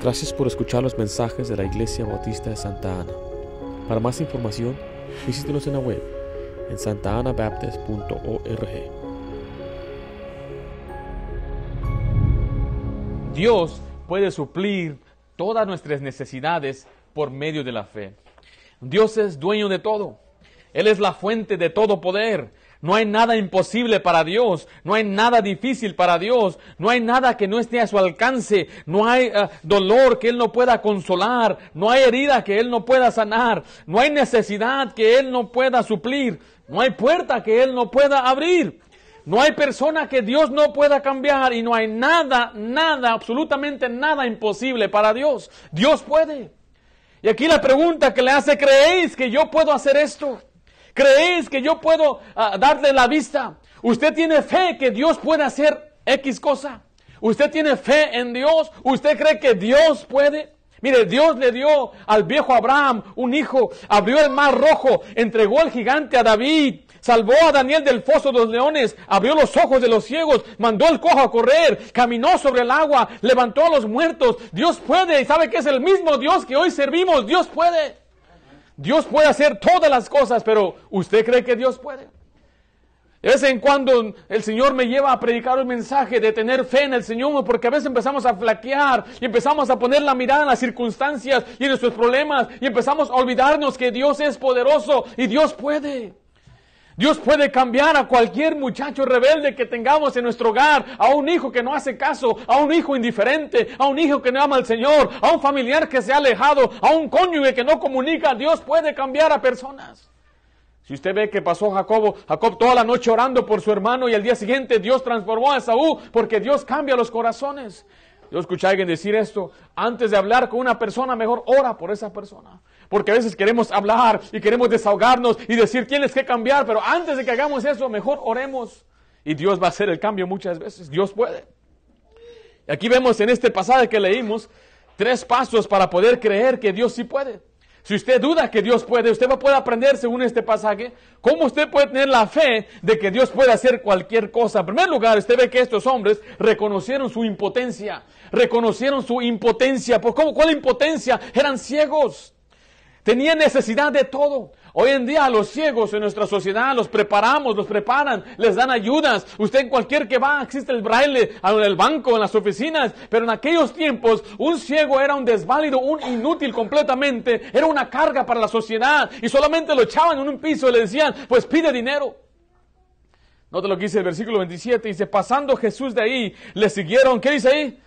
Gracias por escuchar los mensajes de la Iglesia Bautista de Santa Ana. Para más información, visítenos en la web en santaanabaptist.org. Dios puede suplir todas nuestras necesidades por medio de la fe. Dios es dueño de todo. Él es la fuente de todo poder. No hay nada imposible para Dios, no hay nada difícil para Dios, no hay nada que no esté a su alcance, no hay eh, dolor que Él no pueda consolar, no hay herida que Él no pueda sanar, no hay necesidad que Él no pueda suplir, no hay puerta que Él no pueda abrir. No hay persona que Dios no pueda cambiar y no hay nada, nada, absolutamente nada imposible para Dios. Dios puede. Y aquí la pregunta que le hace, ¿creéis que yo puedo hacer esto? ¿Creéis que yo puedo ah, darle la vista? ¿Usted tiene fe que Dios puede hacer X cosa? ¿Usted tiene fe en Dios? ¿Usted cree que Dios puede? Mire, Dios le dio al viejo Abraham un hijo, abrió el mar rojo, entregó el gigante a David, salvó a Daniel del foso de los leones, abrió los ojos de los ciegos, mandó al cojo a correr, caminó sobre el agua, levantó a los muertos. Dios puede, y sabe que es el mismo Dios que hoy servimos, Dios puede. Dios puede hacer todas las cosas, pero ¿usted cree que Dios puede? De vez en cuando el Señor me lleva a predicar un mensaje de tener fe en el Señor, porque a veces empezamos a flaquear y empezamos a poner la mirada en las circunstancias y en nuestros problemas y empezamos a olvidarnos que Dios es poderoso y Dios puede. Dios puede cambiar a cualquier muchacho rebelde que tengamos en nuestro hogar, a un hijo que no hace caso, a un hijo indiferente, a un hijo que no ama al Señor, a un familiar que se ha alejado, a un cónyuge que no comunica. Dios puede cambiar a personas. Si usted ve que pasó Jacobo, Jacob toda la noche orando por su hermano y al día siguiente Dios transformó a Saúl porque Dios cambia los corazones. Yo escuché a alguien decir esto, antes de hablar con una persona, mejor ora por esa persona. Porque a veces queremos hablar y queremos desahogarnos y decir tienes que cambiar, pero antes de que hagamos eso, mejor oremos. Y Dios va a hacer el cambio muchas veces, Dios puede. Y aquí vemos en este pasaje que leímos tres pasos para poder creer que Dios sí puede. Si usted duda que Dios puede, usted va a poder aprender según este pasaje cómo usted puede tener la fe de que Dios puede hacer cualquier cosa. En primer lugar, usted ve que estos hombres reconocieron su impotencia, reconocieron su impotencia. ¿Por cómo? ¿Cuál impotencia? Eran ciegos. Tenían necesidad de todo. Hoy en día a los ciegos en nuestra sociedad los preparamos, los preparan, les dan ayudas. Usted en cualquier que va existe el braille, en el banco, en las oficinas. Pero en aquellos tiempos un ciego era un desválido, un inútil completamente. Era una carga para la sociedad. Y solamente lo echaban en un piso y le decían, pues pide dinero. Nota lo que dice el versículo 27. Dice, pasando Jesús de ahí, le siguieron, ¿qué dice ahí?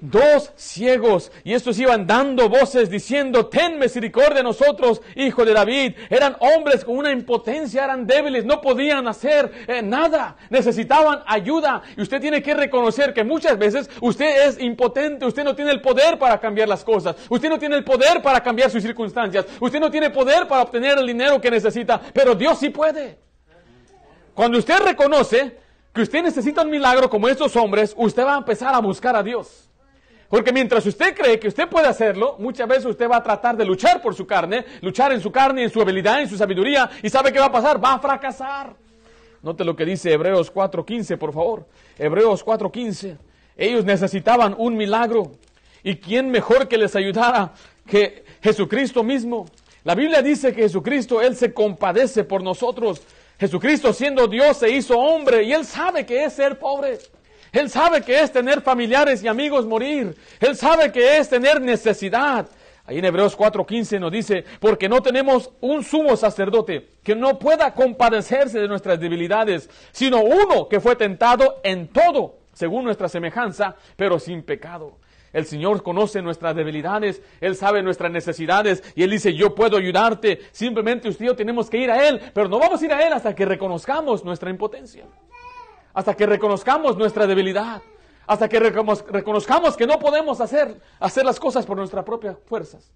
Dos ciegos y estos iban dando voces diciendo, ten misericordia de nosotros, hijo de David. Eran hombres con una impotencia, eran débiles, no podían hacer eh, nada, necesitaban ayuda. Y usted tiene que reconocer que muchas veces usted es impotente, usted no tiene el poder para cambiar las cosas, usted no tiene el poder para cambiar sus circunstancias, usted no tiene poder para obtener el dinero que necesita, pero Dios sí puede. Cuando usted reconoce que usted necesita un milagro como estos hombres, usted va a empezar a buscar a Dios. Porque mientras usted cree que usted puede hacerlo, muchas veces usted va a tratar de luchar por su carne, luchar en su carne, en su habilidad, en su sabiduría, y ¿sabe qué va a pasar? Va a fracasar. Note lo que dice Hebreos 4.15, por favor. Hebreos 4.15. Ellos necesitaban un milagro. ¿Y quién mejor que les ayudara que Jesucristo mismo? La Biblia dice que Jesucristo, Él se compadece por nosotros. Jesucristo siendo Dios se hizo hombre y Él sabe que es ser pobre. Él sabe que es tener familiares y amigos morir. Él sabe que es tener necesidad. Ahí en Hebreos 4:15 nos dice, porque no tenemos un sumo sacerdote que no pueda compadecerse de nuestras debilidades, sino uno que fue tentado en todo, según nuestra semejanza, pero sin pecado. El Señor conoce nuestras debilidades, Él sabe nuestras necesidades y Él dice, yo puedo ayudarte. Simplemente usted y yo tenemos que ir a Él, pero no vamos a ir a Él hasta que reconozcamos nuestra impotencia hasta que reconozcamos nuestra debilidad, hasta que reconozcamos que no podemos hacer, hacer las cosas por nuestras propias fuerzas.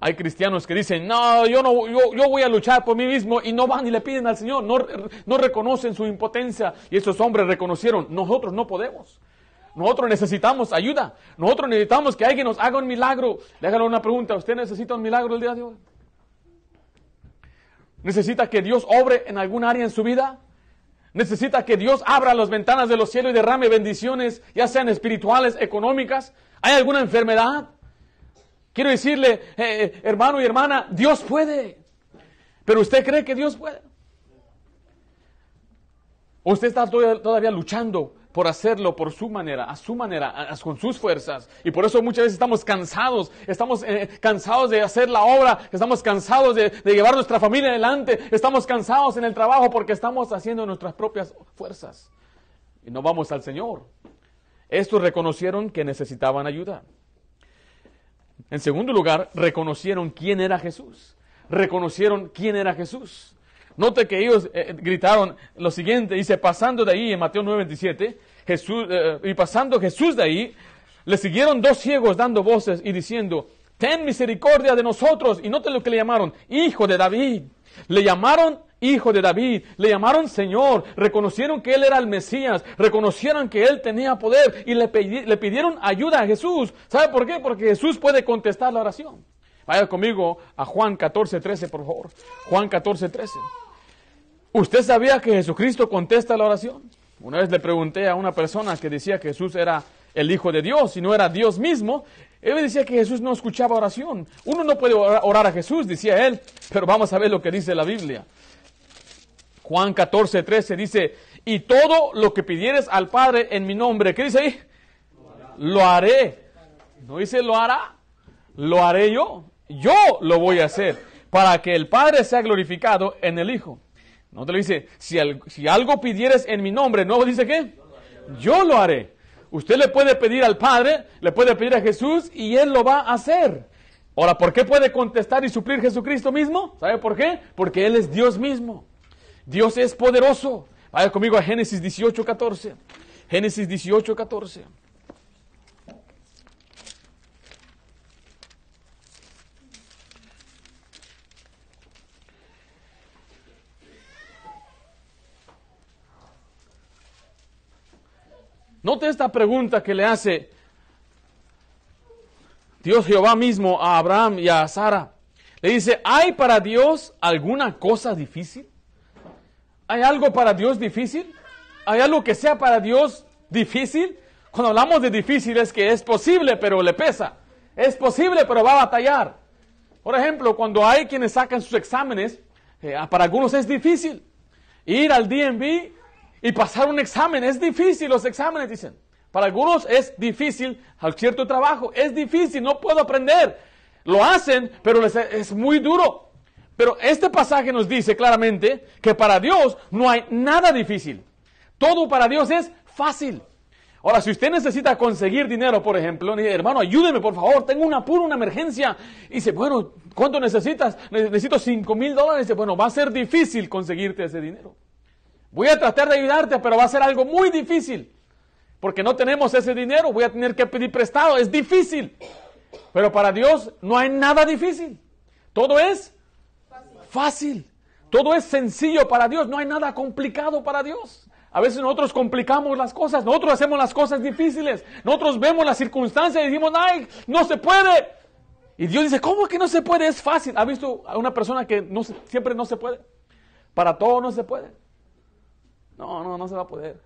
Hay cristianos que dicen, no, yo, no yo, voy a luchar por mí mismo y no van y le piden al Señor, no, no reconocen su impotencia. Y esos hombres reconocieron, nosotros no podemos. Nosotros necesitamos ayuda. Nosotros necesitamos que alguien nos haga un milagro. Le hagan una pregunta, ¿usted necesita un milagro el día de hoy? ¿Necesita que Dios obre en algún área en su vida? Necesita que Dios abra las ventanas de los cielos y derrame bendiciones, ya sean espirituales, económicas. ¿Hay alguna enfermedad? Quiero decirle, eh, eh, hermano y hermana, Dios puede. Pero usted cree que Dios puede. ¿O usted está todavía luchando por hacerlo por su manera, a su manera, con sus fuerzas. Y por eso muchas veces estamos cansados, estamos eh, cansados de hacer la obra, estamos cansados de, de, llevar nuestra familia adelante, estamos cansados en el trabajo porque estamos haciendo nuestras propias fuerzas. Y no vamos al Señor. Estos reconocieron que necesitaban ayuda. En segundo lugar, reconocieron quién era Jesús. Reconocieron quién era Jesús. Note que ellos eh, gritaron lo siguiente, dice, pasando de ahí en Mateo 9:27, Jesús, eh, y pasando Jesús de ahí, le siguieron dos ciegos dando voces y diciendo, ten misericordia de nosotros. Y note lo que le llamaron, hijo de David. Le llamaron hijo de David, le llamaron Señor, reconocieron que Él era el Mesías, reconocieron que Él tenía poder y le, le pidieron ayuda a Jesús. ¿Sabe por qué? Porque Jesús puede contestar la oración. Vaya conmigo a Juan 14, 13, por favor. Juan 14, 13. ¿Usted sabía que Jesucristo contesta la oración? Una vez le pregunté a una persona que decía que Jesús era el Hijo de Dios y no era Dios mismo. Él decía que Jesús no escuchaba oración. Uno no puede orar a Jesús, decía él, pero vamos a ver lo que dice la Biblia. Juan 14, 13 dice, y todo lo que pidieres al Padre en mi nombre, ¿qué dice ahí? Lo haré. No dice lo hará, lo haré yo. Yo lo voy a hacer para que el Padre sea glorificado en el Hijo. No te lo dice, si, algo pidieres en mi nombre, ¿no dice qué? Yo lo haré. Usted le puede pedir al Padre, le puede pedir a Jesús y Él lo va a hacer. Ahora, ¿por qué puede contestar y suplir Jesucristo mismo? ¿Sabe por qué? Porque Él es Dios mismo. Dios es poderoso. Vaya conmigo a Génesis 18, 14. Génesis 18, 14. Note esta pregunta que le hace Dios Jehová mismo a Abraham y a Sara. Le dice, ¿hay para Dios alguna cosa difícil? ¿Hay algo para Dios difícil? ¿Hay algo que sea para Dios difícil? Cuando hablamos de difícil es que es posible, pero le pesa. Es posible, pero va a batallar. Por ejemplo, cuando hay quienes sacan sus exámenes, eh, para algunos es difícil. Ir al DMV y pasar un examen. Es difícil los exámenes, dicen. Para algunos es difícil al cierto trabajo. Es difícil, no puedo aprender. Lo hacen, pero es muy duro. Pero este pasaje nos dice claramente que para Dios no hay nada difícil. Todo para Dios es fácil. Ahora, si usted necesita conseguir dinero, por ejemplo, dice, hermano, ayúdeme, por favor, tengo un apuro, una emergencia. Y dice, bueno, ¿cuánto necesitas? Necesito 5 mil dólares. Dice, bueno, va a ser difícil conseguirte ese dinero. Voy a tratar de ayudarte, pero va a ser algo muy difícil. Porque no tenemos ese dinero, voy a tener que pedir prestado. Es difícil. Pero para Dios no hay nada difícil. Todo es fácil. Todo es sencillo para Dios. No hay nada complicado para Dios. A veces nosotros complicamos las cosas, nosotros hacemos las cosas difíciles, nosotros vemos las circunstancias y decimos, ay, no se puede. Y Dios dice, ¿cómo que no se puede? Es fácil. ¿Ha visto a una persona que siempre no se puede? Para todo no se puede. No, no, no se va a poder.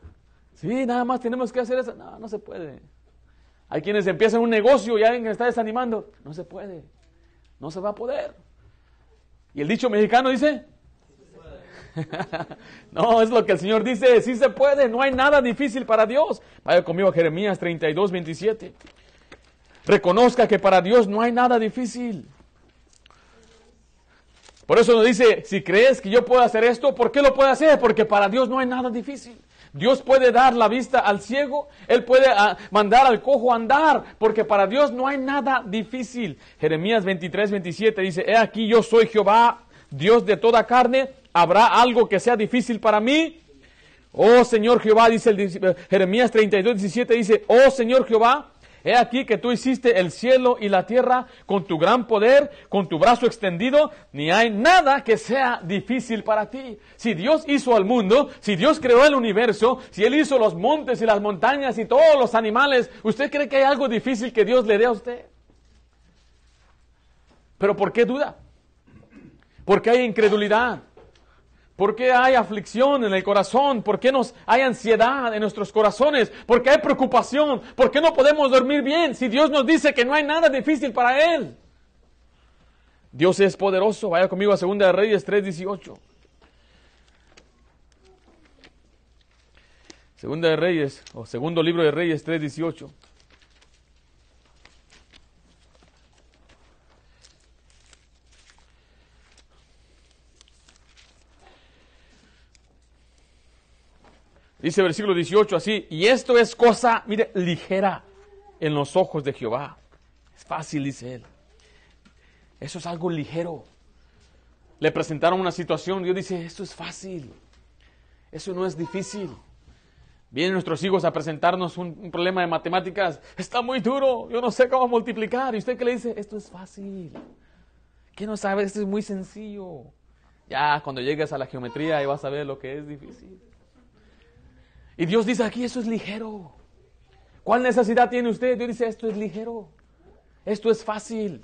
Sí, nada más tenemos que hacer eso. No, no se puede. Hay quienes empiezan un negocio y alguien está desanimando. No se puede. No se va a poder. Y el dicho mexicano dice, no, es lo que el Señor dice, sí se puede, no hay nada difícil para Dios. Vaya conmigo a Jeremías 32, 27. Reconozca que para Dios no hay nada difícil. Por eso nos dice, si crees que yo puedo hacer esto, ¿por qué lo puede hacer? Porque para Dios no hay nada difícil. Dios puede dar la vista al ciego, Él puede ah, mandar al cojo a andar, porque para Dios no hay nada difícil. Jeremías 23, 27 dice, he aquí yo soy Jehová, Dios de toda carne, ¿habrá algo que sea difícil para mí? Oh Señor Jehová, dice el, Jeremías 32, 17, dice, oh Señor Jehová, He aquí que tú hiciste el cielo y la tierra con tu gran poder, con tu brazo extendido, ni hay nada que sea difícil para ti. Si Dios hizo al mundo, si Dios creó el universo, si Él hizo los montes y las montañas y todos los animales, ¿usted cree que hay algo difícil que Dios le dé a usted? Pero ¿por qué duda? Porque hay incredulidad. ¿Por qué hay aflicción en el corazón? ¿Por qué nos hay ansiedad en nuestros corazones? ¿Por qué hay preocupación? ¿Por qué no podemos dormir bien si Dios nos dice que no hay nada difícil para Él? Dios es poderoso. Vaya conmigo a 2 de Reyes 3:18. Segunda de Reyes, o segundo libro de Reyes 3:18. Dice versículo 18 así, y esto es cosa, mire, ligera en los ojos de Jehová. Es fácil, dice él. Eso es algo ligero. Le presentaron una situación, Dios dice, esto es fácil. Eso no es difícil. Vienen nuestros hijos a presentarnos un, problema de matemáticas. Está muy duro, yo no sé cómo multiplicar. Y usted que le dice, esto es fácil. ¿Qué no sabe? Esto es muy sencillo. Ya cuando llegues a la geometría ahí vas a ver lo que es difícil. Y Dios dice aquí, eso es ligero. ¿Cuál necesidad tiene usted? Dios dice, esto es ligero. Esto es fácil.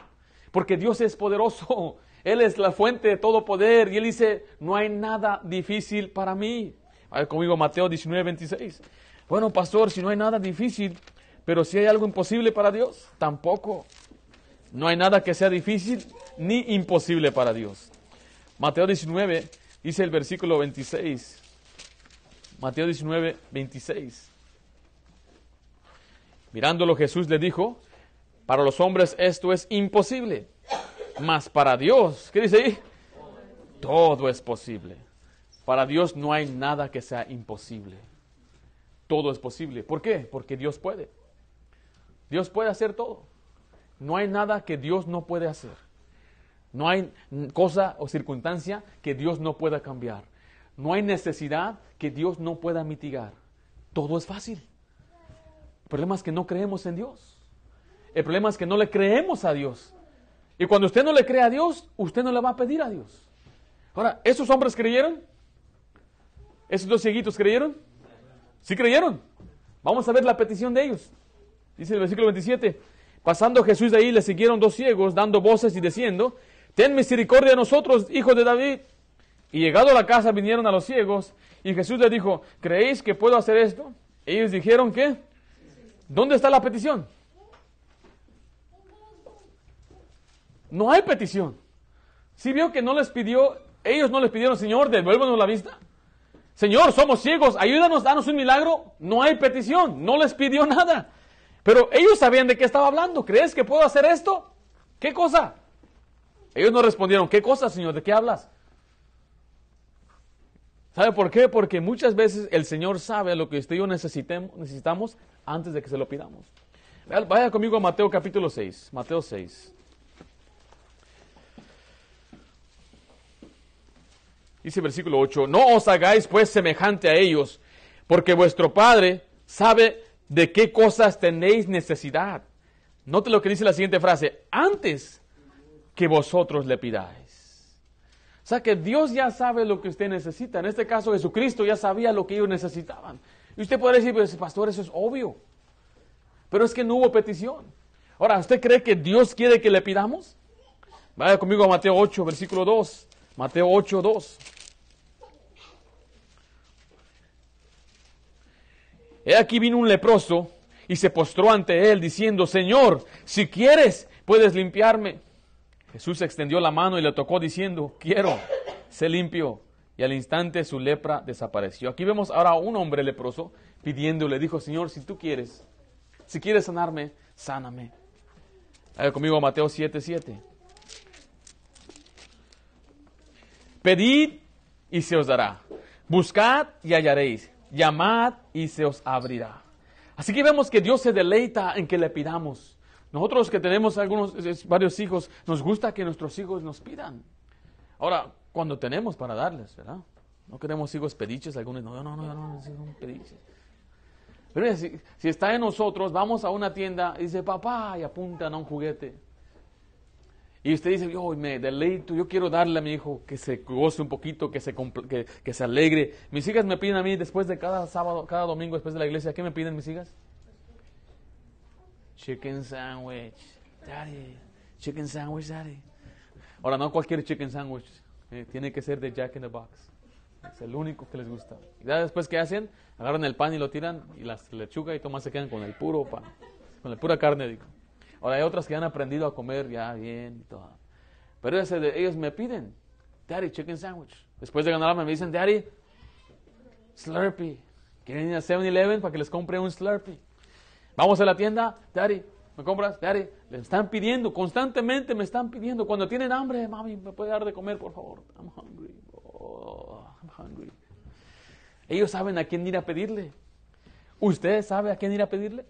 Porque Dios es poderoso. Él es la fuente de todo poder. Y Él dice, no hay nada difícil para mí. A ver conmigo Mateo 19, 26. Bueno, pastor, si no hay nada difícil, pero si hay algo imposible para Dios, tampoco. No hay nada que sea difícil ni imposible para Dios. Mateo 19 dice el versículo 26. Mateo 19, 26. Mirándolo Jesús le dijo, para los hombres esto es imposible, mas para Dios, ¿qué dice ahí? Todo es posible. Para Dios no hay nada que sea imposible. Todo es posible. ¿Por qué? Porque Dios puede. Dios puede hacer todo. No hay nada que Dios no puede hacer. No hay cosa o circunstancia que Dios no pueda cambiar. No hay necesidad que Dios no pueda mitigar. Todo es fácil. El problema es que no creemos en Dios. El problema es que no le creemos a Dios. Y cuando usted no le cree a Dios, usted no le va a pedir a Dios. Ahora, ¿esos hombres creyeron? ¿Esos dos cieguitos creyeron? Sí creyeron. Vamos a ver la petición de ellos. Dice el versículo 27. Pasando Jesús de ahí, le siguieron dos ciegos, dando voces y diciendo, Ten misericordia de nosotros, hijos de David. Y llegado a la casa vinieron a los ciegos y Jesús les dijo, ¿creéis que puedo hacer esto? Ellos dijeron que, ¿dónde está la petición? No hay petición. Si vio que no les pidió, ellos no les pidieron, Señor, devuélvanos la vista. Señor, somos ciegos, ayúdanos, danos un milagro. No hay petición, no les pidió nada. Pero ellos sabían de qué estaba hablando. ¿Crees que puedo hacer esto? ¿Qué cosa? Ellos no respondieron, ¿qué cosa, Señor? ¿De qué hablas? ¿Sabe por qué? Porque muchas veces el Señor sabe lo que usted y yo necesitamos antes de que se lo pidamos. Vaya conmigo a Mateo capítulo 6. Mateo 6. Dice versículo 8, no os hagáis pues semejante a ellos, porque vuestro Padre sabe de qué cosas tenéis necesidad. Note lo que dice la siguiente frase, antes que vosotros le pidáis. O sea que Dios ya sabe lo que usted necesita. En este caso Jesucristo ya sabía lo que ellos necesitaban. Y usted puede decir, pues pastor, eso es obvio. Pero es que no hubo petición. Ahora, ¿usted cree que Dios quiere que le pidamos? Vaya conmigo a Mateo 8, versículo 2. Mateo 8, 2. He aquí vino un leproso y se postró ante él diciendo, Señor, si quieres, puedes limpiarme. Jesús extendió la mano y le tocó diciendo, quiero, se limpio. Y al instante su lepra desapareció. Aquí vemos ahora a un hombre leproso pidiendo, le dijo, Señor, si tú quieres, si quieres sanarme, sáname. Vaya conmigo Mateo 7, 7. Pedid y se os dará. Buscad y hallaréis. Llamad y se os abrirá. Así que vemos que Dios se deleita en que le pidamos. Nosotros que tenemos algunos, varios hijos, nos gusta que nuestros hijos nos pidan. Ahora, cuando tenemos para darles, ¿verdad? No queremos hijos pediches, algunos no, no, no, no, no, no pediches. Pero si, si, está en nosotros, vamos a una tienda y dice, papá, y apuntan a un juguete. Y usted dice, yo me deleito, yo quiero darle a mi hijo que se goce un poquito, que se, que, que se alegre. Mis hijas me piden a mí después de cada sábado, cada domingo después de la iglesia, ¿qué me piden mis hijas? Chicken sandwich, daddy. Chicken sandwich, daddy. Ahora, no cualquier chicken sandwich. Eh, tiene que ser de Jack in the Box. Es el único que les gusta. Y ya después, ¿qué hacen? Agarran el pan y lo tiran y las lechuga y tomas se quedan con el puro pan. Con la pura carne, digo. Ahora hay otras que han aprendido a comer ya bien y todo. Pero ese de- ellos me piden, Daddy, chicken sandwich. Después de ganar me dicen, Daddy, Slurpee. ¿Quieren ir a 7-Eleven para que les compre un Slurpee? Vamos a la tienda, Daddy, ¿me compras? Daddy, le están pidiendo, constantemente me están pidiendo. Cuando tienen hambre, mami, ¿me puede dar de comer, por favor? I'm hungry. Oh, I'm hungry. Ellos saben a quién ir a pedirle. ¿Usted sabe a quién ir a pedirle?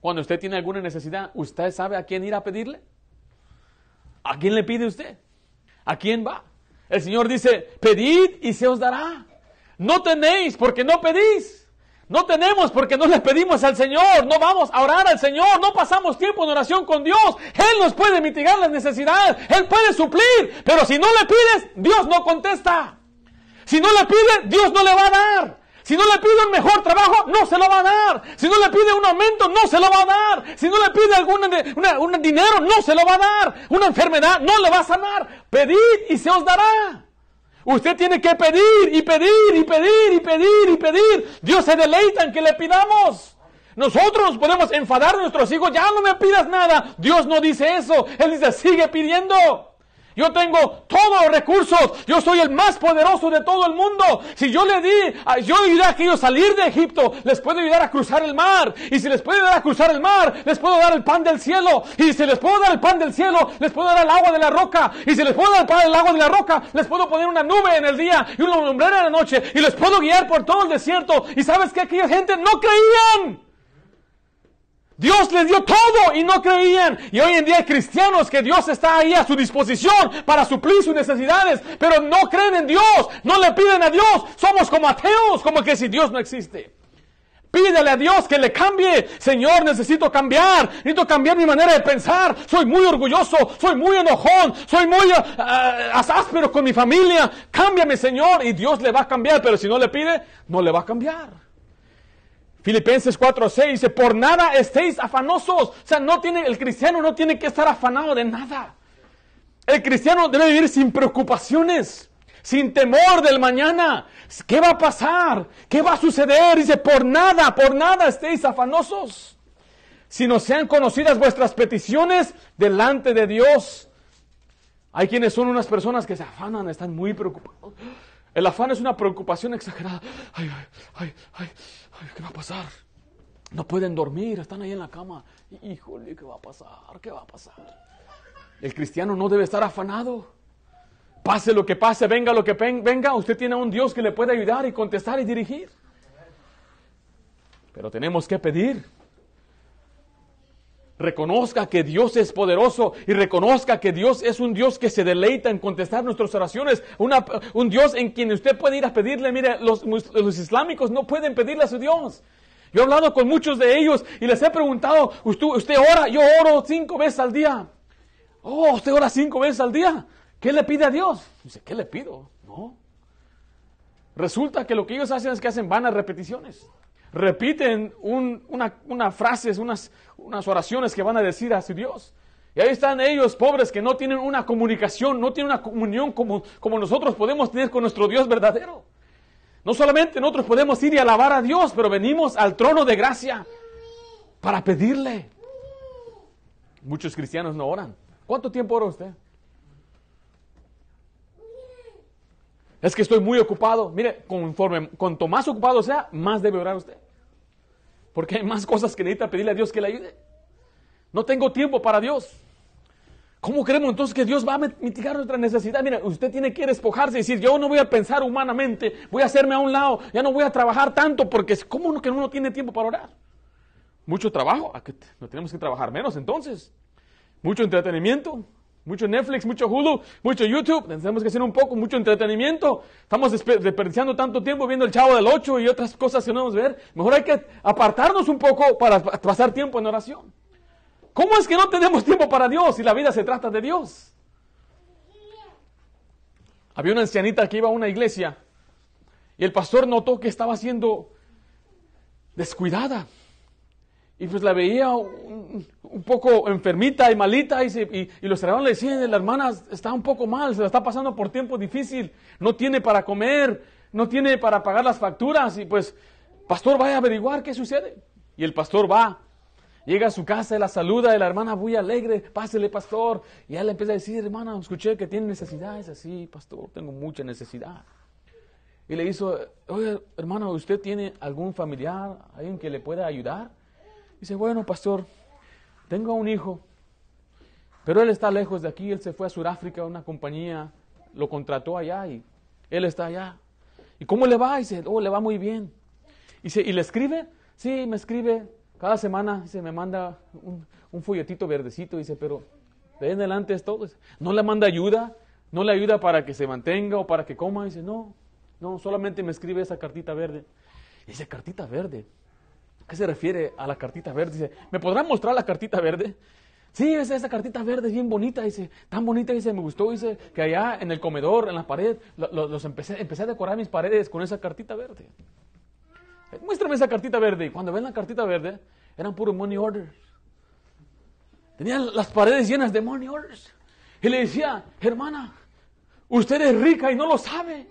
Cuando usted tiene alguna necesidad, ¿usted sabe a quién ir a pedirle? ¿A quién le pide usted? ¿A quién va? El Señor dice, pedid y se os dará. No tenéis porque no pedís. No tenemos porque no le pedimos al Señor. No vamos a orar al Señor. No pasamos tiempo en oración con Dios. Él nos puede mitigar las necesidades. Él puede suplir. Pero si no le pides, Dios no contesta. Si no le pide, Dios no le va a dar. Si no le pide un mejor trabajo, no se lo va a dar. Si no le pide un aumento, no se lo va a dar. Si no le pide algún un dinero, no se lo va a dar. Una enfermedad, no le va a sanar. Pedid y se os dará. Usted tiene que pedir y pedir y pedir y pedir y pedir. Dios se deleita en que le pidamos. Nosotros nos podemos enfadar a nuestros hijos, ya no me pidas nada. Dios no dice eso. Él dice, sigue pidiendo. Yo tengo todos los recursos. Yo soy el más poderoso de todo el mundo. Si yo le di, a- yo ayudé a aquellos a salir de Egipto, les puedo ayudar a cruzar el mar. Y si les puedo ayudar a cruzar el mar, les puedo dar el pan del cielo. Y si les puedo dar el pan del cielo, les puedo dar el agua de la roca. Y si les puedo dar el agua de la roca, les puedo poner una nube en el día y una lumbrera en la noche. Y les puedo guiar por todo el desierto. Y sabes que aquella gente no creían. Dios les dio todo y no creían. Y hoy en día hay cristianos que Dios está ahí a su disposición para suplir sus necesidades, pero no creen en Dios, no le piden a Dios. Somos como ateos, como que si Dios no existe. Pídele a Dios que le cambie. Señor, necesito cambiar. Necesito cambiar mi manera de pensar. Soy muy orgulloso. Soy muy enojón. Soy muy ah, áspero con mi familia. Cámbiame, Señor. Y Dios le va a cambiar. Pero si no le pide, no le va a cambiar. Filipenses 4:6 dice, por nada estéis afanosos. O sea, no tiene, el cristiano no tiene que estar afanado de nada. El cristiano debe vivir sin preocupaciones, sin temor del mañana. ¿Qué va a pasar? ¿Qué va a suceder? Dice, por nada, por nada estéis afanosos. Sino sean conocidas vuestras peticiones delante de Dios. Hay quienes son unas personas que se afanan, están muy preocupados. El afán es una preocupación exagerada. Ay, ay, ay, ay, ¿qué va a pasar? No pueden dormir, están ahí en la cama. Híjole, ¿qué va a pasar? ¿Qué va a pasar? El cristiano no debe estar afanado. Pase lo que pase, venga lo que venga, usted tiene a un Dios que le puede ayudar y contestar y dirigir. Pero tenemos que pedir. Reconozca que Dios es poderoso y reconozca que Dios es un Dios que se deleita en contestar nuestras oraciones. Una- un Dios en quien usted puede ir a pedirle. Mire, los, los islámicos no pueden pedirle a su Dios. Yo he hablado con muchos de ellos y les he preguntado, ¿usted, usted ora? Yo oro cinco veces al día. Oh, usted ora cinco veces al día. ¿Qué le pide a Dios? Dice, ¿qué le pido? No. Resulta que lo que ellos hacen es que hacen vanas repeticiones. Repiten un- una, una frases, unas, unas oraciones que van a decir a su Dios. Y ahí están ellos, pobres, que no tienen una comunicación, no tienen una comunión como, como nosotros podemos tener con nuestro Dios verdadero. No solamente nosotros podemos ir y alabar a Dios, pero venimos al trono de gracia para pedirle. Muchos cristianos no oran. ¿Cuánto tiempo ora usted? Es que estoy muy ocupado. Mire, conforme, cuanto más ocupado sea, más debe orar usted. Porque hay más cosas que necesita pedirle a Dios que le ayude. No tengo tiempo para Dios. ¿Cómo creemos entonces que Dios va a mitigar nuestra necesidad? Mira, usted tiene que despojarse y decir, yo no voy a pensar humanamente, voy a hacerme a un llado, ya no voy a trabajar tanto, porque ¿cómo que uno tiene tiempo para orar? Mucho trabajo, ¿a qué te- no tenemos que trabajar menos entonces. Mucho entretenimiento, mucho Netflix, mucho Hulu, mucho YouTube, tenemos que hacer un poco, mucho entretenimiento. Estamos despe- desperdiciando tanto tiempo viendo el Chavo del 8 y otras cosas que no vamos a ver. Mejor hay que apartarnos un poco para pa- pasar tiempo en oración. ¿Cómo es que no tenemos tiempo para Dios si la vida se trata de Dios? Había una ancianita que iba a una iglesia y el pastor notó que estaba siendo descuidada. Y pues la veía un, un poco enfermita y malita y, se- y- los hermanos le decían, la hermana está un poco mal, se la está pasando por tiempo difícil, no tiene para comer, no tiene para pagar las facturas y pues, pastor, vaya a averiguar qué sucede. Y el pastor va, llega a su casa y la saluda y la hermana muy alegre, pásele pastor. Y él le empieza a decir, hermana, escuché que tiene necesidades así, pastor, tengo mucha necesidad. Y le hizo, oye, hermano, ¿usted tiene algún familiar, alguien que le pueda ayudar? Dice, bueno, pastor, tengo un hijo, pero él está lejos de aquí, él se fue a Sudáfrica, una compañía lo contrató allá y él está allá. ¿Y cómo le va? Dice, oh, le va muy bien. Dice, ¿y le escribe? Sí, me escribe cada semana, dice, me manda un, un folletito verdecito, dice, pero de en adelante es todo. Dice, No le manda ayuda, no le ayuda para que se mantenga o para que coma. Dice, no, no, solamente me escribe esa cartita verde. Y dice, cartita verde. ¿A qué se refiere a la cartita verde? Dice, ¿me podrán mostrar la cartita verde? Sí, esa, esa cartita verde es bien bonita, dice, tan bonita, dice, me gustó, dice, que allá en el comedor, en la pared, lo- lo- los empecé, empecé a decorar mis paredes con esa cartita verde. Eh, Muéstrame esa cartita verde. Y cuando ven la cartita verde, eran puros money orders. Tenían las paredes llenas de money orders. Y le decía, hermana, usted es rica y no lo sabe.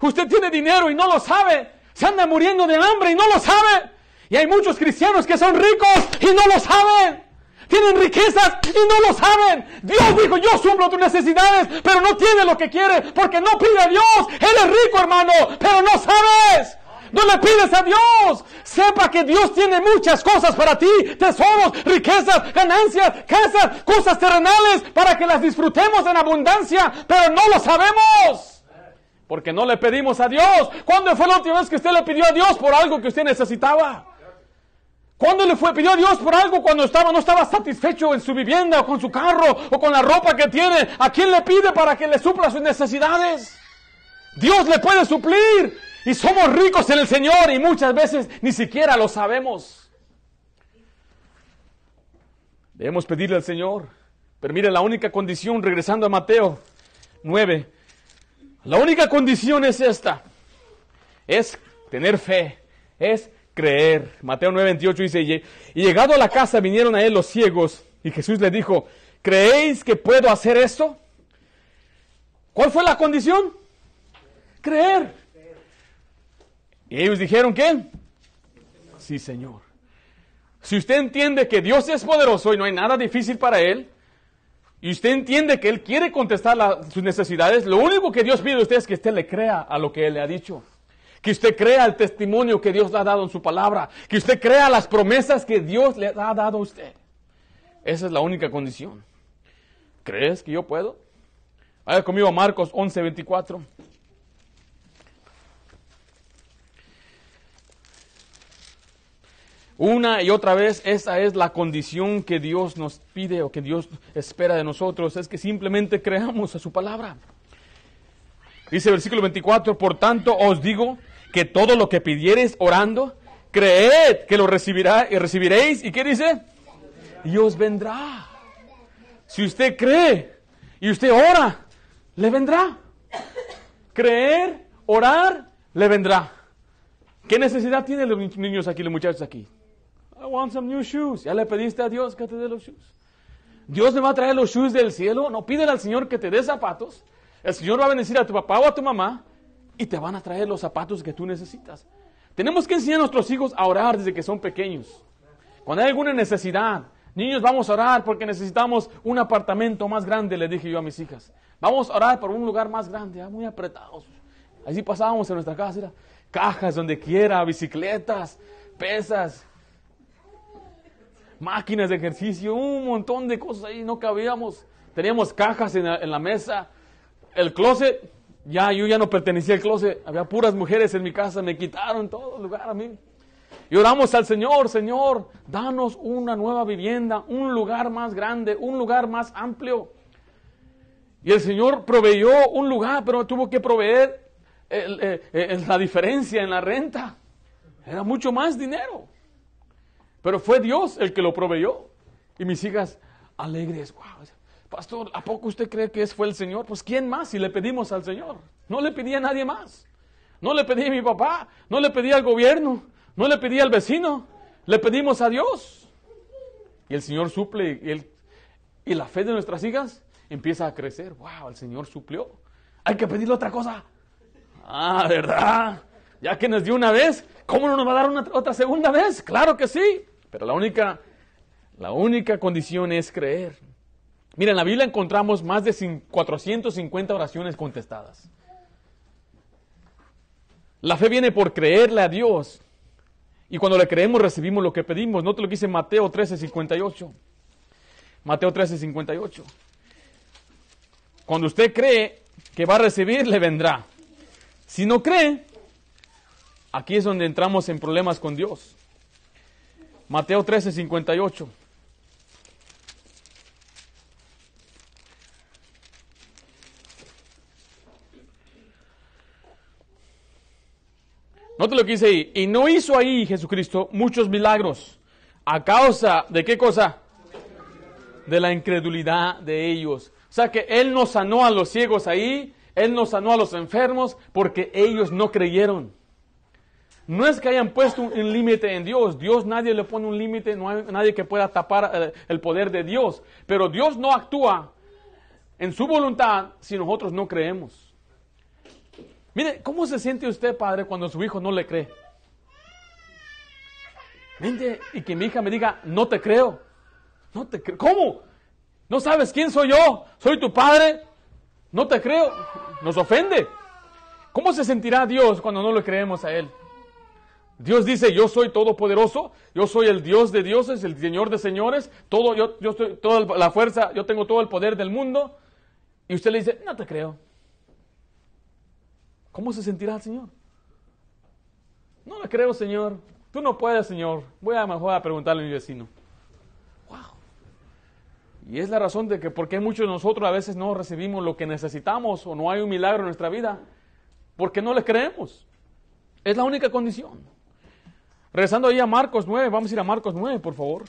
Usted tiene dinero y no lo sabe. Se anda muriendo de hambre y no lo sabe. Y hay muchos cristianos que son ricos y no lo saben. Tienen riquezas y no lo saben. Dios dijo, yo suplo tus necesidades, pero no tiene lo que quiere porque no pide a Dios. Él es rico, hermano, pero no sabes. No le pides a Dios. Sepa que Dios tiene muchas cosas para ti. Tesoros, riquezas, ganancias, casas, cosas terrenales para que las disfrutemos en abundancia, pero no lo sabemos. Porque no le pedimos a Dios. ¿Cuándo fue la última vez que usted le pidió a Dios por algo que usted necesitaba? ¿Cuándo le fue pidió a Dios por algo cuando estaba no estaba satisfecho en su vivienda o con su carro o con la ropa que tiene? ¿A quién le pide para que le supla sus necesidades? Dios le puede suplir y somos ricos en el Señor y muchas veces ni siquiera lo sabemos. Debemos pedirle al Señor. Pero mire, la única condición, regresando a Mateo 9, la única condición es esta. Es tener fe, es creer. Mateo 9:28 dice, "Y llegado a la casa vinieron a él los ciegos y Jesús le dijo, ¿creéis que puedo hacer esto? ¿Cuál fue la condición? Creer. Y ellos dijeron, ¿qué? Sí, Señor. Si usted entiende que Dios es poderoso y no hay nada difícil para Él, y usted entiende que Él quiere contestar sus necesidades, lo único que Dios pide de usted es que usted le crea a lo que Él le ha dicho. Que usted crea el testimonio que Dios le ha dado en su palabra. Que usted crea las promesas que Dios le ha dado a usted. Esa es la única condición. ¿Crees que yo puedo? Vaya conmigo a Marcos 11, 24. Una y otra vez, esa es la condición que Dios nos pide o que Dios espera de nosotros, es que simplemente creamos a su palabra. Dice el versículo 24, por tanto os digo que todo lo que pidiereis orando, creed que lo recibirá y recibiréis. ¿Y qué dice? Y os vendrá. Si usted cree y usted ora, le vendrá. Creer, orar, le vendrá. ¿Qué necesidad tienen los niños aquí, los muchachos aquí? I want some new shoes. ¿Ya le pediste a Dios que te dé los shoes? Dios le va a traer los shoes del cielo. No pídele al Señor que te dé zapatos. El Señor va a bendecir a tu papá o a tu mamá y te van a traer los zapatos que tú necesitas. Tenemos que enseñar a nuestros hijos a orar desde que son pequeños. Cuando hay alguna necesidad, niños, vamos a orar porque necesitamos un apartamento más grande, le dije yo a mis hijas. Vamos a orar por un lugar más grande, ah, muy apretados. Así pasábamos en nuestra casa, cajas donde quiera, bicicletas, pesas, máquinas de ejercicio, un montón de cosas ahí, no cabíamos. Teníamos cajas en la mesa, el closet, ya yo ya no pertenecía al closet, había puras mujeres en mi casa, me quitaron todo el lugar a mí. Y oramos al Señor, Señor, danos una nueva vivienda, un lugar más grande, un lugar más amplio. Y el Señor proveyó un lugar, pero tuvo que proveer eh, eh, la diferencia en la renta. Era mucho más dinero. Pero fue Dios el que lo proveyó. Y mis hijas alegres, wow. Pastor, ¿a poco usted cree que es fue el Señor? Pues ¿quién más si le pedimos al Señor? No le pedí a nadie más. No le pedí a mi papá, no le pedí al gobierno, no le pedí al vecino, le pedimos a Dios. y el Señor suple y la fe de nuestras hijas empieza a crecer. ¡Wow! El Señor suplió. Hay que pedirle otra cosa. Ah, ¿verdad? Ya que nos dio una vez, ¿cómo no nos va a dar una, otra segunda vez? Claro que sí. Pero la única, la única condición es creer. Mira, en la Biblia encontramos más de cin- 450 oraciones contestadas. La fe viene por creerle a Dios. Y cuando le creemos recibimos lo que pedimos. Note lo que dice Mateo 13, 58. Mateo 13, 58. Cuando usted cree que va a recibir, le vendrá. Si no cree, aquí es donde entramos en problemas con Dios. Mateo 13, 58. Note lo que dice ahí. Y no hizo ahí Jesucristo muchos milagros. ¿A causa de qué cosa? De la incredulidad de ellos. O sea que Él no sanó a los ciegos ahí. Él no sanó a los enfermos porque ellos no creyeron. No es que hayan puesto un, límite en Dios. Dios nadie le pone un límite. No hay nadie que pueda tapar eh, el poder de Dios. Pero Dios no actúa en su voluntad si nosotros no creemos. Mire, ¿cómo se siente usted, padre, cuando su hijo no le cree? Vente y que mi hija me diga, no te creo. No te creo. ¿Cómo? ¿No sabes quién soy yo? ¿Soy tu padre? No te creo. Nos ofende. ¿Cómo se sentirá Dios cuando no le creemos a Él? Dios dice, yo soy todopoderoso, yo soy el Dios de dioses, el Señor de señores, todo, yo, yo estoy, toda la fuerza, yo tengo todo el poder del mundo. Y usted le dice, no te creo. ¿Cómo se sentirá el Señor? No le creo, Señor. Tú no puedes, Señor. Voy a mejor a preguntarle a mi vecino. Wow. Y es la razón de que porque muchos de nosotros a veces no recibimos lo que necesitamos o no hay un milagro en nuestra vida, porque no le creemos. Es la única condición. Regresando ahí a Marcos 9, vamos a ir a Marcos 9, por favor.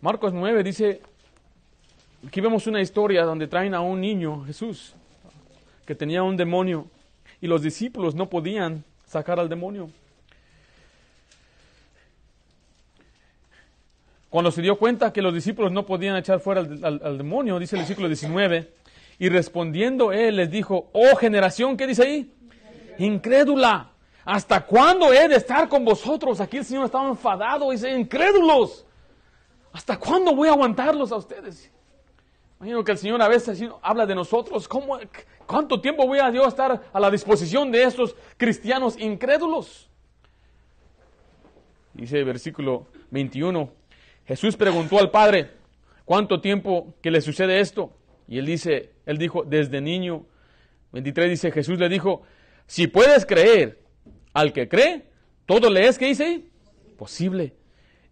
Marcos 9 dice, aquí vemos una historia donde traen a un niño, Jesús, que tenía un demonio y los discípulos no podían sacar al demonio. Cuando se dio cuenta que los discípulos no podían echar fuera al, demonio, dice el versículo 19, y respondiendo él les dijo, oh generación, ¿qué dice ahí? Incrédula, ¿hasta cuándo he de estar con vosotros? Aquí el Señor estaba enfadado, dice, incrédulos, ¿hasta cuándo voy a aguantarlos a ustedes? Imagino que el Señor a veces habla de nosotros. ¿Cómo, ¿Cuánto tiempo voy a Dios estar a la disposición de estos cristianos incrédulos? Dice el versículo 21. Jesús preguntó al Padre, ¿cuánto tiempo que le sucede esto? Y él dice, él dijo, desde niño. 23 dice, Jesús le dijo, si puedes creer al que cree, todo le es, ¿qué dice? Posible.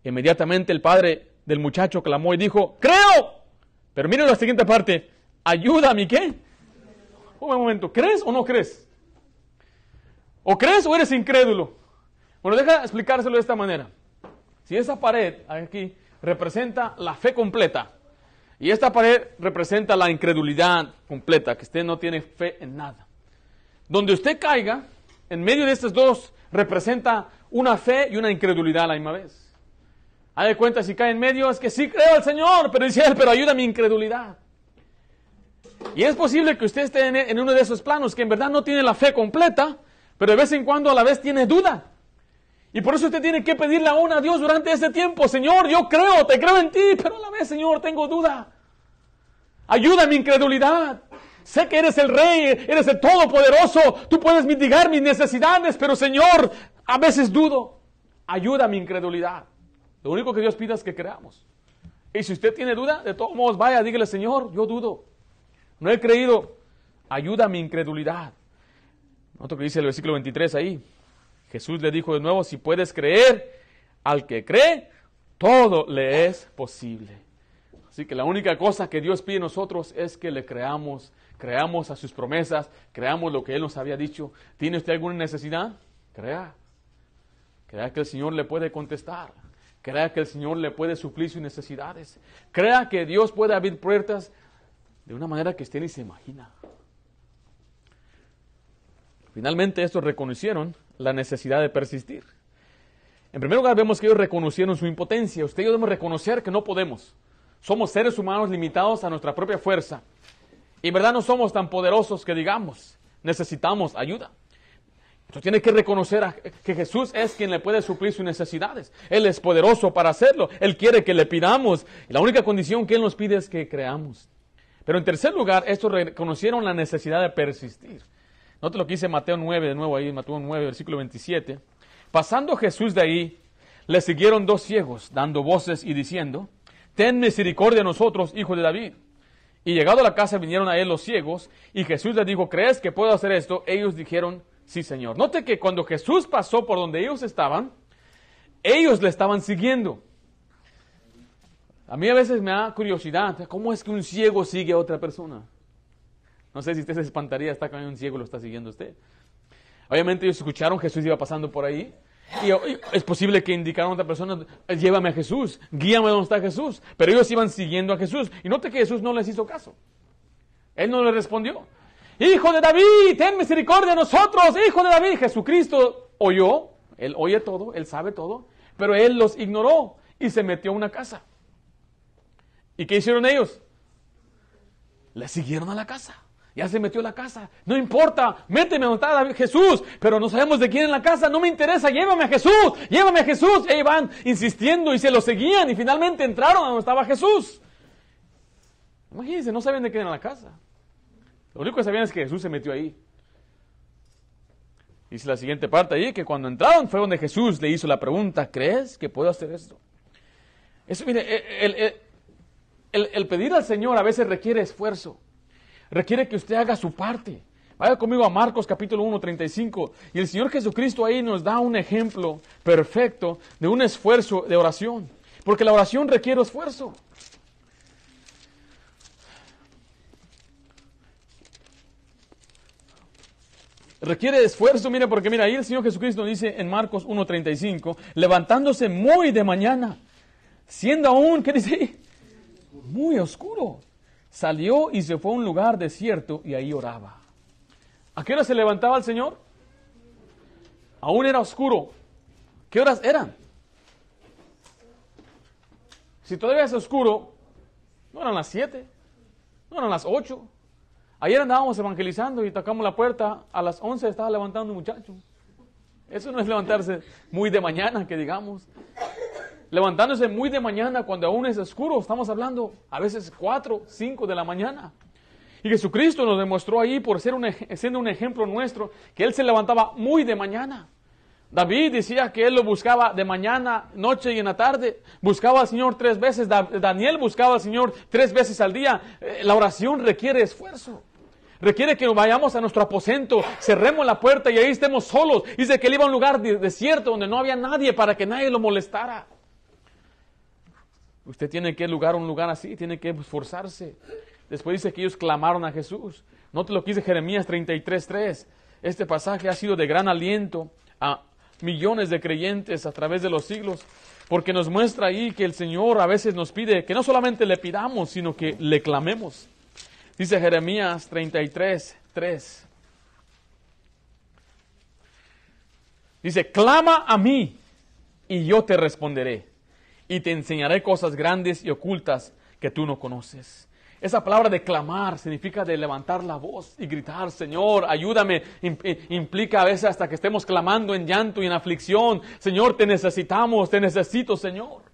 Inmediatamente el padre del muchacho clamó y dijo, creo. Pero miren la siguiente parte, ayúdame, ¿qué? Un momento, ¿crees o no crees? ¿O crees o eres incrédulo? Bueno, deja explicárselo de esta manera. Si esa pared aquí representa la fe completa y esta pared representa la incredulidad completa, que usted no tiene fe en nada. Donde usted caiga, en medio de estas dos, representa una fe y una incredulidad a la misma vez. Haz de cuenta, si cae en medio, es que sí creo al Señor, pero dice él, pero ayuda a mi incredulidad. Y es posible que usted esté en, uno de esos planos, que en verdad no tiene la fe completa, pero de vez en cuando a la vez tiene duda. Y por eso usted tiene que pedirle aún a Dios durante ese tiempo, Señor, yo creo, te creo en ti, pero a la vez, Señor, tengo duda. Ayuda a mi incredulidad. Sé que eres el rey, eres el todopoderoso, tú puedes mitigar mis necesidades, pero Señor, a veces dudo. Ayuda a mi incredulidad. Lo único que Dios pide es que creamos. Y si usted tiene duda, de todos modos, vaya, dígale, Señor, yo dudo. No he creído. Ayuda a mi incredulidad. Otro que dice el versículo 23 ahí. Jesús le dijo de nuevo, si puedes creer, al que cree, todo le es posible. Así que la única cosa que Dios pide a nosotros es que le creamos, creamos a sus promesas, creamos lo que Él nos había dicho. ¿Tiene usted alguna necesidad? Crea. Crea que el Señor le puede contestar. Crea que el Señor le puede suplir sus necesidades. Crea que Dios puede abrir puertas de una manera que usted ni se imagina. Finalmente estos reconocieron la necesidad de persistir. En primer lugar, vemos que ellos reconocieron su impotencia. Ustedes debemos reconocer que no podemos. Somos seres humanos limitados a nuestra propia fuerza. Y en verdad no somos tan poderosos que digamos, necesitamos ayuda. Entonces tiene que reconocer que Jesús es quien le puede suplir sus necesidades. Él es poderoso para hacerlo. Él quiere que le pidamos. Y la única condición que Él nos pide es que creamos. Pero en tercer lugar, estos reconocieron la necesidad de persistir. Note lo que dice Mateo 9, de nuevo ahí, Mateo 9, versículo 27. Pasando Jesús de ahí, le siguieron dos ciegos, dando voces y diciendo, Ten misericordia de nosotros, hijo de David. Y llegado a la casa vinieron a él los ciegos, y Jesús les dijo, ¿crees que puedo hacer esto? Ellos dijeron, sí, Señor. Note que cuando Jesús pasó por donde ellos estaban, ellos le estaban siguiendo. A mí a veces me da curiosidad, ¿cómo es que un ciego sigue a otra persona? No sé si usted se espantaría, está con un ciego lo está siguiendo usted. Obviamente ellos escucharon, Jesús iba pasando por ahí, y es posible que indicaron a otra persona, llévame a Jesús, guíame a donde está Jesús. Pero ellos iban siguiendo a Jesús. Y note que Jesús no les hizo caso. Él no les respondió. Hijo de David, ten misericordia de nosotros, hijo de David. Jesucristo oyó, él oye todo, él sabe todo, pero él los ignoró y se metió a una casa. ¿Y qué hicieron ellos? Le siguieron a la casa. Ya se metió en la casa. No importa, méteme donde está Jesús, pero no sabemos de quién en la casa. No me interesa, llévame a Jesús, llévame a Jesús. Y van insistiendo y se lo seguían y finalmente entraron a donde estaba Jesús. Imagínense, no saben de quién en la casa. Lo único que sabían es que Jesús se metió ahí. Dice la siguiente parte ahí, que cuando entraron fue donde Jesús le hizo la pregunta, ¿crees que puedo hacer esto? Eso, mire, el, el pedir al Señor a veces requiere esfuerzo requiere que usted haga su parte. Vaya conmigo a Marcos capítulo 1, 35. Y el Señor Jesucristo ahí nos da un ejemplo perfecto de un esfuerzo de oración. Porque la oración requiere esfuerzo. Requiere esfuerzo, mire, porque mira, ahí el Señor Jesucristo dice en Marcos 1.35, levantándose muy de mañana, siendo aún, ¿qué dice? Muy oscuro salió y se fue a un lugar desierto y ahí oraba. ¿A qué hora se levantaba el Señor? Aún era oscuro. ¿Qué horas eran? Si todavía es oscuro, no eran las siete, no eran las ocho. Ayer andábamos evangelizando y tocamos la puerta, a las once estaba levantando un muchacho. Eso no es levantarse muy de mañana, que digamos levantándose muy de mañana cuando aún es oscuro. Estamos hablando a veces 4, 5 de la mañana. Y Jesucristo nos demostró ahí, por ser un, siendo un ejemplo nuestro, que Él se levantaba muy de mañana. David decía que él lo buscaba de mañana, noche y en la tarde. Buscaba al Señor tres veces. Daniel buscaba al Señor tres veces al día. Eh, la oración requiere esfuerzo. Requiere que vayamos a nuestro aposento, cerremos la puerta y ahí estemos solos. Dice que él iba a un lugar desierto donde no había nadie para que nadie lo molestara. Usted tiene que lugar un lugar así, tiene que esforzarse. Después dice que ellos clamaron a Jesús. Note lo que dice Jeremías 33:3. Este pasaje ha sido de gran aliento a millones de creyentes a través de los siglos, porque nos muestra ahí que el Señor a veces nos pide que no solamente le pidamos, sino que le clamemos. Dice Jeremías 33:3. Dice, clama a mí y yo te responderé y te enseñaré cosas grandes y ocultas que tú no conoces. Esa palabra de clamar significa de levantar la voz y gritar, Señor, ayúdame. Implica a veces hasta que estemos clamando en llanto y en aflicción. Señor, te necesitamos, te necesito, Señor.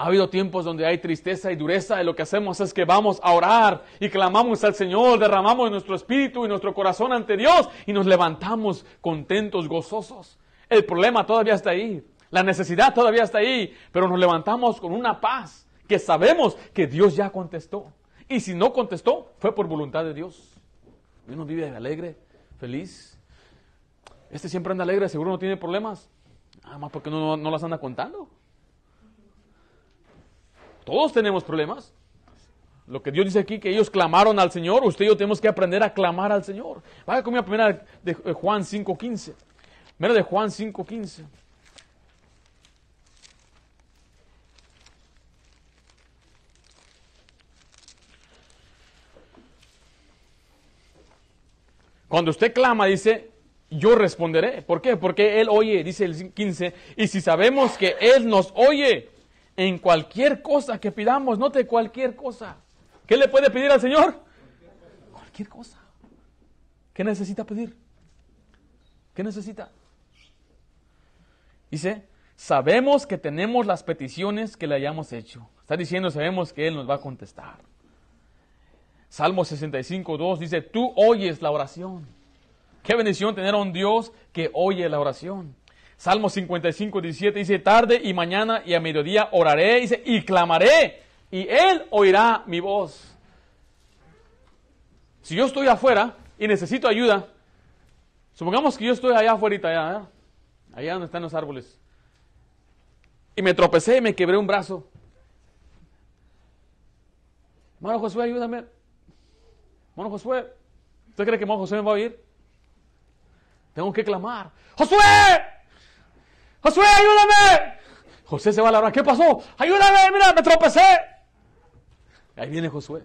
Ha habido tiempos donde hay tristeza y dureza y lo que hacemos es que vamos a orar y clamamos al Señor, derramamos nuestro espíritu y nuestro corazón ante Dios y nos levantamos contentos, gozosos. El problema todavía está ahí. La necesidad todavía está ahí, pero nos levantamos con una paz que sabemos que Dios ya contestó. Y si no contestó, fue por voluntad de Dios. Uno vive alegre, feliz. Este siempre anda alegre, seguro no tiene problemas. Nada más porque no, no las anda contando. Todos tenemos problemas. Lo que Dios dice aquí, que ellos clamaron al Señor, usted y yo tenemos que aprender a clamar al Señor. Vaya conmigo a primera de Juan 5.15. Primera de Juan 5.15. Cuando usted clama, dice, yo responderé. ¿Por qué? Porque Él oye, dice el 15, y si sabemos que Él nos oye en cualquier cosa que pidamos, note cualquier cosa. ¿Qué le puede pedir al Señor? Cualquier cosa. ¿Qué necesita pedir? ¿Qué necesita? Dice, sabemos que tenemos las peticiones que le hayamos hecho. Está diciendo, sabemos que Él nos va a contestar. Salmo 65, 2 dice, tú oyes la oración. Qué bendición tener a un Dios que oye la oración. Salmo 55, 17 dice, tarde y mañana y a mediodía oraré dice, y clamaré y Él oirá mi voz. Si yo estoy afuera y necesito ayuda, supongamos que yo estoy allá afuera, allá, ¿eh? allá donde están los árboles, y me tropecé y me quebré un brazo. Mano Josué, ayúdame. Mano Josué, ¿usted cree que Mano Josué me va a oír? Tengo que clamar. ¡Josué! ¡Josué, ayúdame! José se va a la hora. ¿Qué pasó? ¡Ayúdame! ¡Mira, me tropecé! Ahí viene Josué.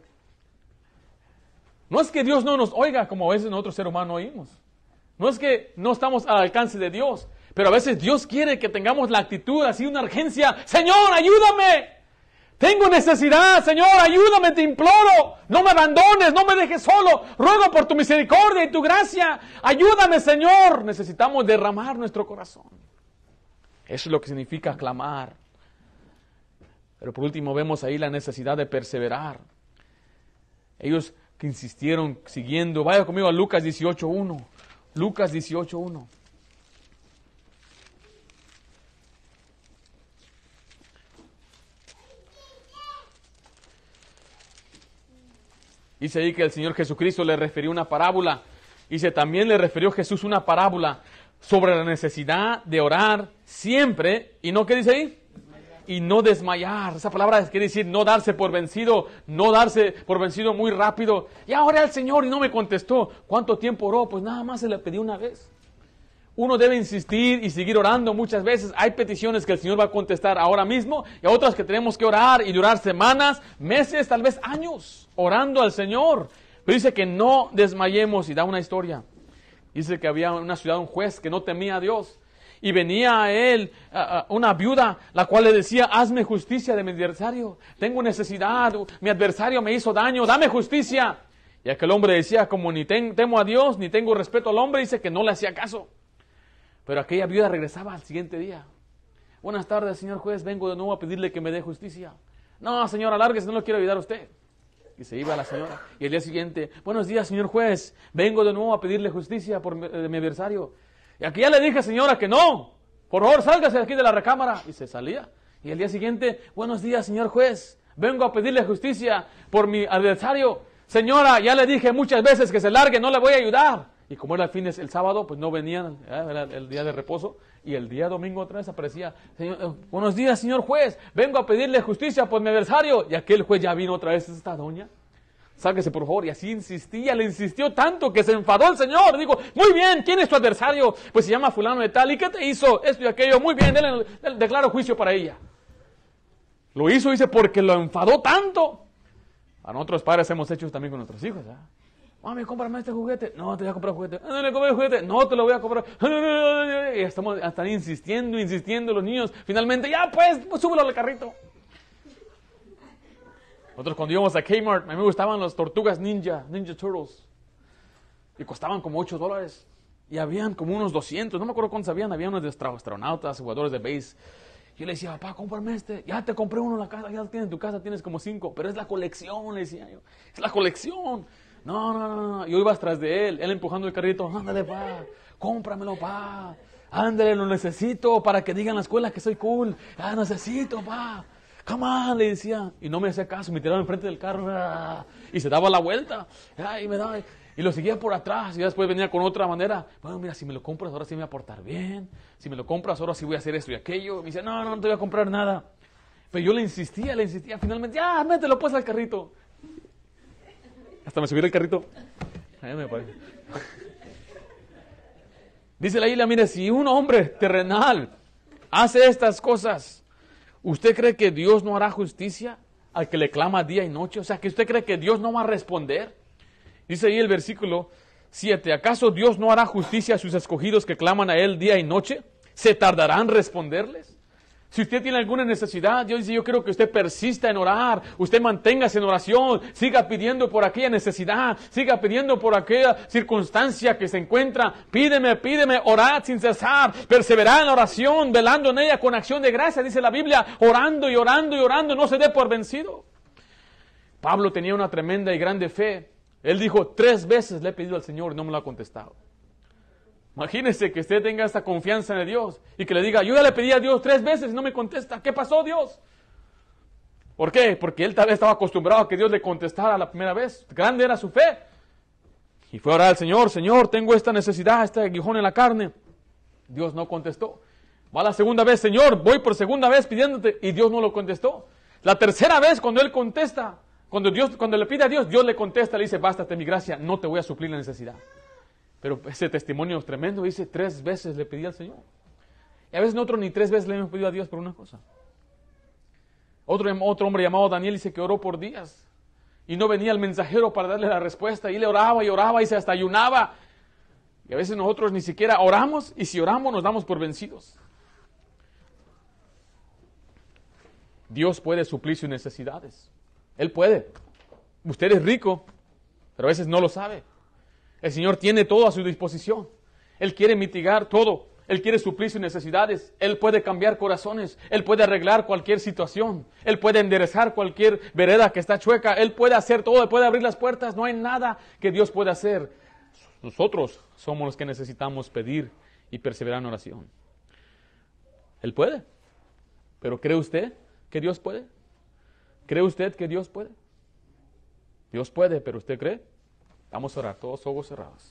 No es que Dios no nos oiga como a veces nosotros seres humanos oímos. No es que no estamos al alcance de Dios. Pero a veces Dios quiere que tengamos la actitud así, una urgencia. Señor, ayúdame. Tengo necesidad, Señor, ayúdame, te imploro. No me abandones, no me dejes solo. Ruego por tu misericordia y tu gracia. Ayúdame, Señor. Necesitamos derramar nuestro corazón. Eso es lo que significa clamar. Pero por último vemos ahí la necesidad de perseverar. Ellos que insistieron siguiendo. Vaya conmigo a Lucas 18.1. Lucas 18.1. Dice ahí que el Señor Jesucristo le refirió una parábola. Dice, también le refirió Jesús una parábola sobre la necesidad de orar siempre. ¿Y no qué dice ahí? Y no desmayar. Esa palabra quiere decir no darse por vencido, no darse por vencido muy rápido. Y ahora el Señor y no me contestó. ¿Cuánto tiempo oró? Pues nada más se le pedí una vez. Uno debe insistir y seguir orando muchas veces. Hay peticiones que el Señor va a contestar ahora mismo y otras que tenemos que orar y durar semanas, meses, tal vez años, orando al Señor. Pero dice que no desmayemos y da una historia. Dice que había una ciudad un juez que no temía a Dios y venía a él una viuda, la cual le decía, hazme justicia de mi adversario, tengo necesidad, mi adversario me hizo daño, dame justicia. Y aquel hombre decía, como ni temo a Dios, ni tengo respeto al hombre, dice que no le hacía caso. Pero aquella viuda regresaba al siguiente día. Buenas tardes, señor juez, vengo de nuevo a pedirle que me dé justicia. No, señora, si no lo quiero ayudar a usted. Y se iba la señora. Y el día siguiente, buenos días, señor juez, vengo de nuevo a pedirle justicia por mi, adversario. Y aquí ya le dije, señora, que no. Por favor, sálgase de aquí de la recámara. Y se salía. Y el día siguiente, buenos días, señor juez, vengo a pedirle justicia por mi adversario. Señora, ya le dije muchas veces que se largue, no le voy a ayudar. Y como era el fin el sábado, pues no venían, era el día de reposo. Y el día domingo otra vez aparecía, eh, buenos días, señor juez, vengo a pedirle justicia por mi adversario. Y aquel juez ya vino otra vez, esta doña. Sáquese por favor. Y así insistía, le insistió tanto que se enfadó el Señor. Digo, muy bien, ¿quién es tu adversario? Pues se llama fulano de tal. ¿Y qué te hizo? Esto y aquello. Muy bien, él, declaro juicio para ella. Lo hizo, dice, porque lo enfadó tanto. A nosotros padres hemos hecho también con nuestros hijos. ¿eh? Mami, cómprame este juguete. No, te voy a comprar juguete. No, le compré el juguete. No, te lo voy a comprar. Y estamos, están insistiendo, insistiendo los niños. Finalmente, ya pues, pues súbelo al carrito. Nosotros cuando íbamos a Kmart, a mí me gustaban las tortugas ninja, Ninja Turtles. Y costaban como 8 dólares. Y habían como unos 200, no me acuerdo cuántos habían. Había unos de astronautas, jugadores de base. Yo le decía, papá, cómprame este. Ya te compré uno en la casa, ya lo tienes en tu casa, tienes como 5. Pero es la colección, le decía yo. Es la colección. No, no, no, no. Yo iba atrás de él, él empujando el carrito. Ándale, pa, cómpramelo, pa. Ándale, lo necesito para que digan la escuela que soy cool. Ah, necesito, pa. Come on, le decía. Y no me hacía caso, me tiraba enfrente del carro. Ah, y se daba la vuelta. Y me daba. Y lo seguía por atrás y después venía con otra manera. Bueno, mira, si me lo compras ahora sí me voy a portar bien. Si me lo compras ahora sí voy a hacer esto y aquello. Me dice, no, no, no te voy a comprar nada. Pero yo le insistía, le insistía. Finalmente, ya, mételo pues al carrito. Hasta me subí el carrito. Dice la isla, mire, si un hombre terrenal hace estas cosas, ¿usted cree que Dios no hará justicia al que le clama día y noche? O sea, que usted cree que Dios no va a responder. Dice ahí el versículo 7. ¿Acaso Dios no hará justicia a sus escogidos que claman a Él día y noche? ¿Se tardarán responderles? Si usted tiene alguna necesidad, Dios dice, yo creo que usted persista en orar, usted manténgase en oración, siga pidiendo por aquella necesidad, siga pidiendo por aquella circunstancia que se encuentra, pídeme, pídeme, orad sin cesar, perseverad en la oración, velando en ella con acción de gracia, dice la Biblia, orando y orando y orando, no se dé por vencido. Pablo tenía una tremenda y grande fe. Él dijo, tres veces le he pedido al Señor y no me lo ha contestado. Imagínese que usted tenga esta confianza en Dios y que le diga, yo ya le pedí a Dios tres veces y no me contesta. ¿Qué pasó Dios? ¿Por qué? Porque él tal vez estaba acostumbrado a que Dios le contestara la primera vez. Grande era su fe. Y fue a orar al Señor, Señor, tengo esta necesidad, este aguijón en la carne. Dios no contestó. Va la segunda vez, Señor, voy por segunda vez pidiéndote y Dios no lo contestó. La tercera vez cuando él contesta, cuando Dios, cuando le pide a Dios, Dios le contesta, le dice, bástate mi gracia, no te voy a suplir la necesidad. Pero ese testimonio es tremendo. Dice, tres veces le pedí al Señor. Y a veces nosotros ni tres veces le hemos pedido a Dios por una cosa. Otro, otro hombre llamado Daniel dice que oró por días. Y no venía el mensajero para darle la respuesta. Y le oraba y oraba y se hasta ayunaba. Y a veces nosotros ni siquiera oramos. Y si oramos nos damos por vencidos. Dios puede suplir sus necesidades. Él puede. Usted es rico, pero a veces no lo sabe. El Señor tiene todo a su disposición. Él quiere mitigar todo. Él quiere suplir sus necesidades. Él puede cambiar corazones. Él puede arreglar cualquier situación. Él puede enderezar cualquier vereda que está chueca. Él puede hacer todo. Él puede abrir las puertas. No hay nada que Dios pueda hacer. Nosotros somos los que necesitamos pedir y perseverar en oración. Él puede. Pero ¿cree usted que Dios puede? ¿Cree usted que Dios puede? Dios puede, pero ¿usted cree? Vamos a orar, todos ojos cerrados.